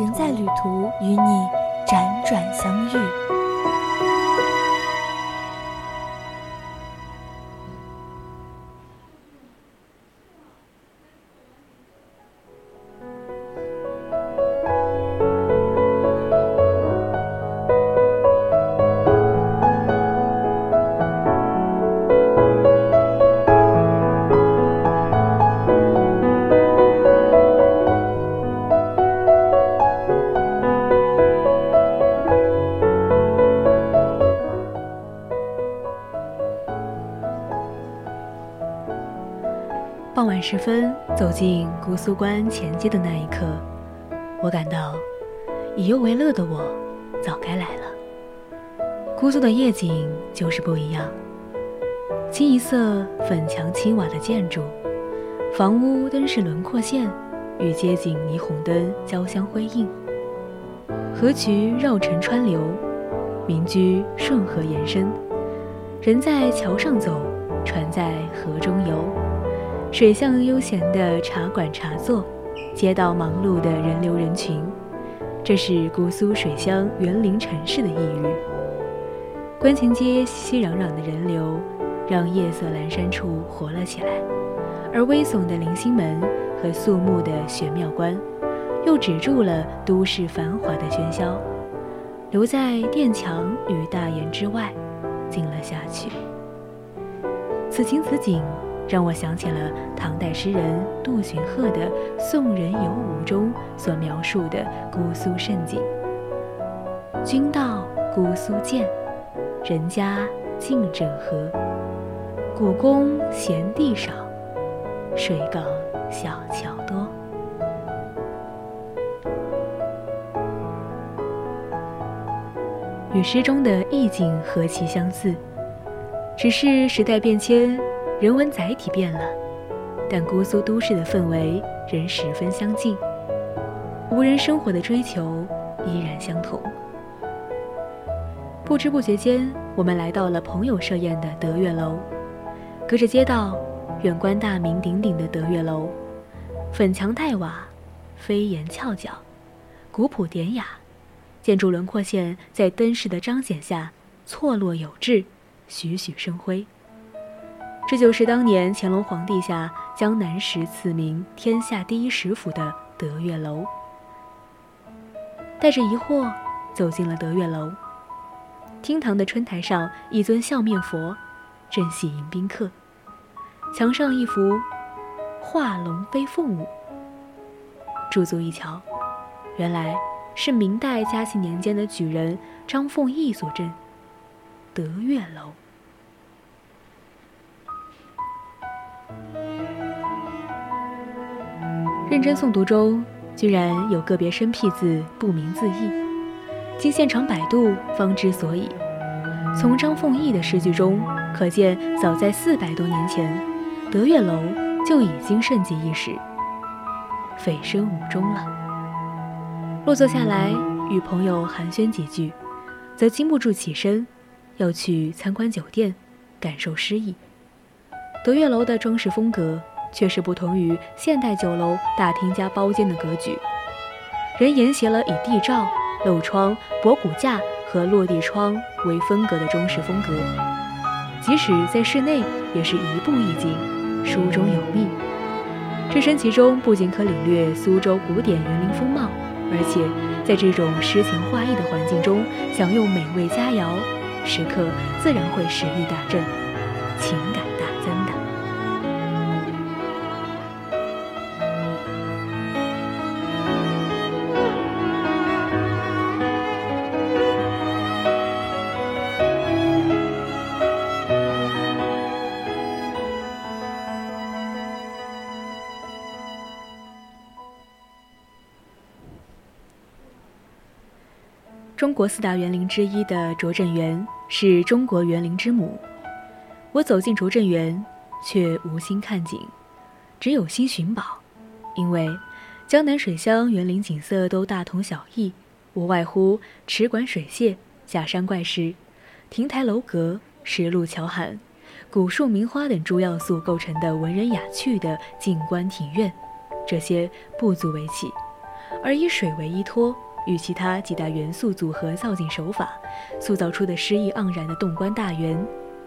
人在旅途，与你辗转相遇。十分，走进姑苏关前街的那一刻，我感到以忧为乐的我早该来了。姑苏的夜景就是不一样，清一色粉墙青瓦的建筑，房屋灯饰轮廓线与街景霓虹灯交相辉映，河渠绕城川流，民居顺河延伸，人在桥上走，船在河中游。水巷悠闲的茶馆茶座，街道忙碌的人流人群，这是姑苏水乡园林城市的异域。观前街熙熙攘攘的人流，让夜色阑珊处活了起来，而危耸的临星门和肃穆的玄妙观，又止住了都市繁华的喧嚣，留在殿墙与大檐之外，静了下去。此情此景。让我想起了唐代诗人杜荀鹤的《宋人游吴》中所描述的姑苏盛景：“君到姑苏见，人家尽枕河。古宫闲地少，水港小桥多。”与诗中的意境何其相似，只是时代变迁。人文载体变了，但姑苏都市的氛围仍十分相近，无人生活的追求依然相同。不知不觉间，我们来到了朋友设宴的德月楼。隔着街道，远观大名鼎鼎的德月楼，粉墙黛瓦，飞檐翘角，古朴典雅，建筑轮廓线在灯饰的彰显下错落有致，栩栩生辉。这就是当年乾隆皇帝下江南时赐名“天下第一食府”的德月楼。带着疑惑走进了德月楼，厅堂的春台上一尊笑面佛，正喜迎宾客。墙上一幅画龙飞凤舞，驻足一瞧，原来是明代嘉庆年间的举人张凤义所镇德月楼。认真诵读中，居然有个别生僻字不明字义，经现场百度方知所以。从张凤义的诗句中可见，早在四百多年前，德月楼就已经盛极一时，蜚声无终了。落座下来与朋友寒暄几句，则禁不住起身，要去参观酒店，感受诗意。德月楼的装饰风格。却是不同于现代酒楼大厅加包间的格局，人沿袭了以地罩、漏窗、博古架和落地窗为风格的中式风格。即使在室内，也是一步一景，书中有密。置身其中，不仅可领略苏州古典园林风貌，而且在这种诗情画意的环境中享用美味佳肴，食客自然会食欲大振，情感。中国四大园林之一的拙政园是中国园林之母。我走进拙政园，却无心看景，只有心寻宝，因为江南水乡园林景色都大同小异，无外乎池馆水榭、假山怪石、亭台楼阁、石路桥涵、古树名花等诸要素构成的文人雅趣的静观庭院，这些不足为奇，而以水为依托。与其他几大元素组合造景手法，塑造出的诗意盎然的洞观大园，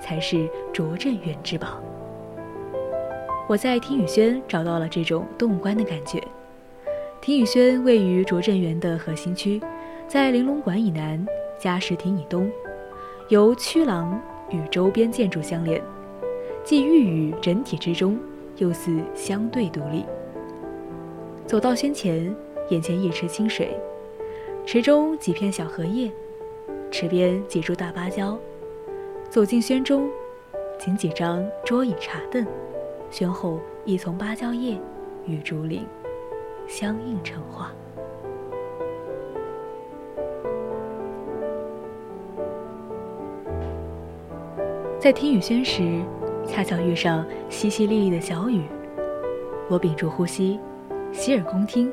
才是拙政园之宝。我在听雨轩找到了这种洞观的感觉。听雨轩位于拙政园的核心区，在玲珑馆以南，嘉实亭以东，由曲廊与周边建筑相连，既寓于整体之中，又似相对独立。走到轩前，眼前一池清水。池中几片小荷叶，池边几株大芭蕉。走进轩中，仅几张桌椅茶凳，轩后一丛芭蕉叶与竹林相映成画。在听雨轩时，恰巧遇上淅淅沥沥的小雨，我屏住呼吸，洗耳恭听。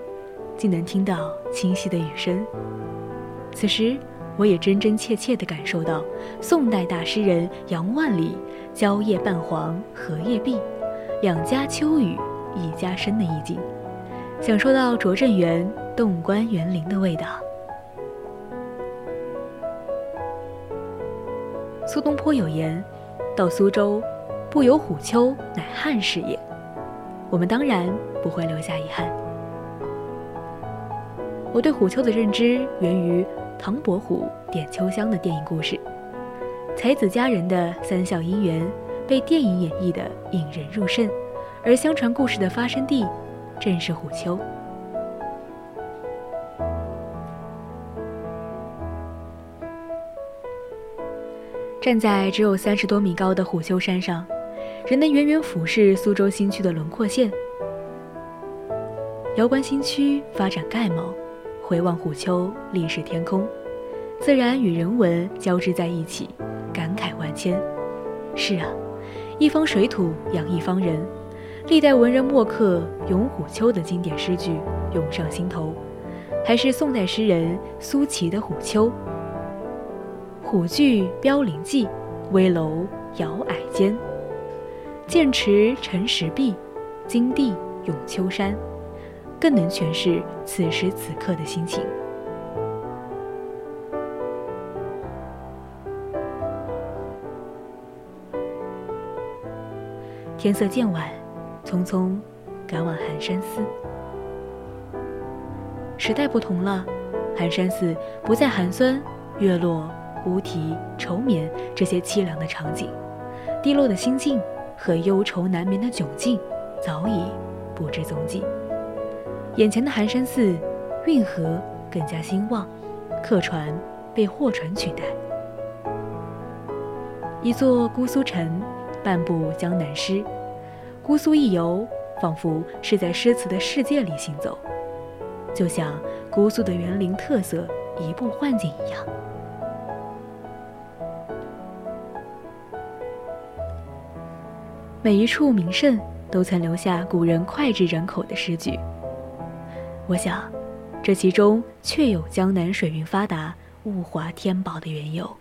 竟能听到清晰的雨声。此时，我也真真切切地感受到宋代大诗人杨万里“蕉叶半黄荷叶碧，两家秋雨一家深”的意境，享受到拙政园洞观园林的味道。苏东坡有言：“到苏州，不游虎丘，乃憾事也。”我们当然不会留下遗憾。我对虎丘的认知源于唐伯虎点秋香的电影故事，才子佳人的三笑姻缘被电影演绎的引人入胜，而相传故事的发生地正是虎丘。站在只有三十多米高的虎丘山上，人能远远俯视苏州新区的轮廓线，遥观新区发展概貌。回望虎丘，历史天空，自然与人文交织在一起，感慨万千。是啊，一方水土养一方人，历代文人墨客咏虎丘的经典诗句涌上心头，还是宋代诗人苏齐的《虎丘》：“虎踞标林际，危楼摇矮间。剑池沉石壁，金地咏秋山。”更能诠释此时此刻的心情。天色渐晚，匆匆赶往寒山寺。时代不同了，寒山寺不再寒酸、月落乌啼、愁眠这些凄凉的场景，低落的心境和忧愁难眠的窘境早已不知踪迹。眼前的寒山寺，运河更加兴旺，客船被货船取代。一座姑苏城，半部江南诗，姑苏一游，仿佛是在诗词的世界里行走，就像姑苏的园林特色移步换景一样。每一处名胜，都曾留下古人脍炙人口的诗句。我想，这其中确有江南水运发达、物华天宝的缘由。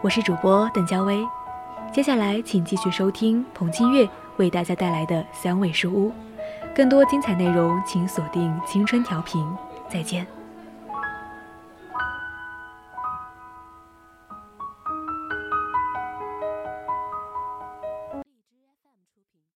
我是主播邓娇薇，接下来请继续收听彭清月为大家带来的三味书屋。更多精彩内容，请锁定青春调频。再见。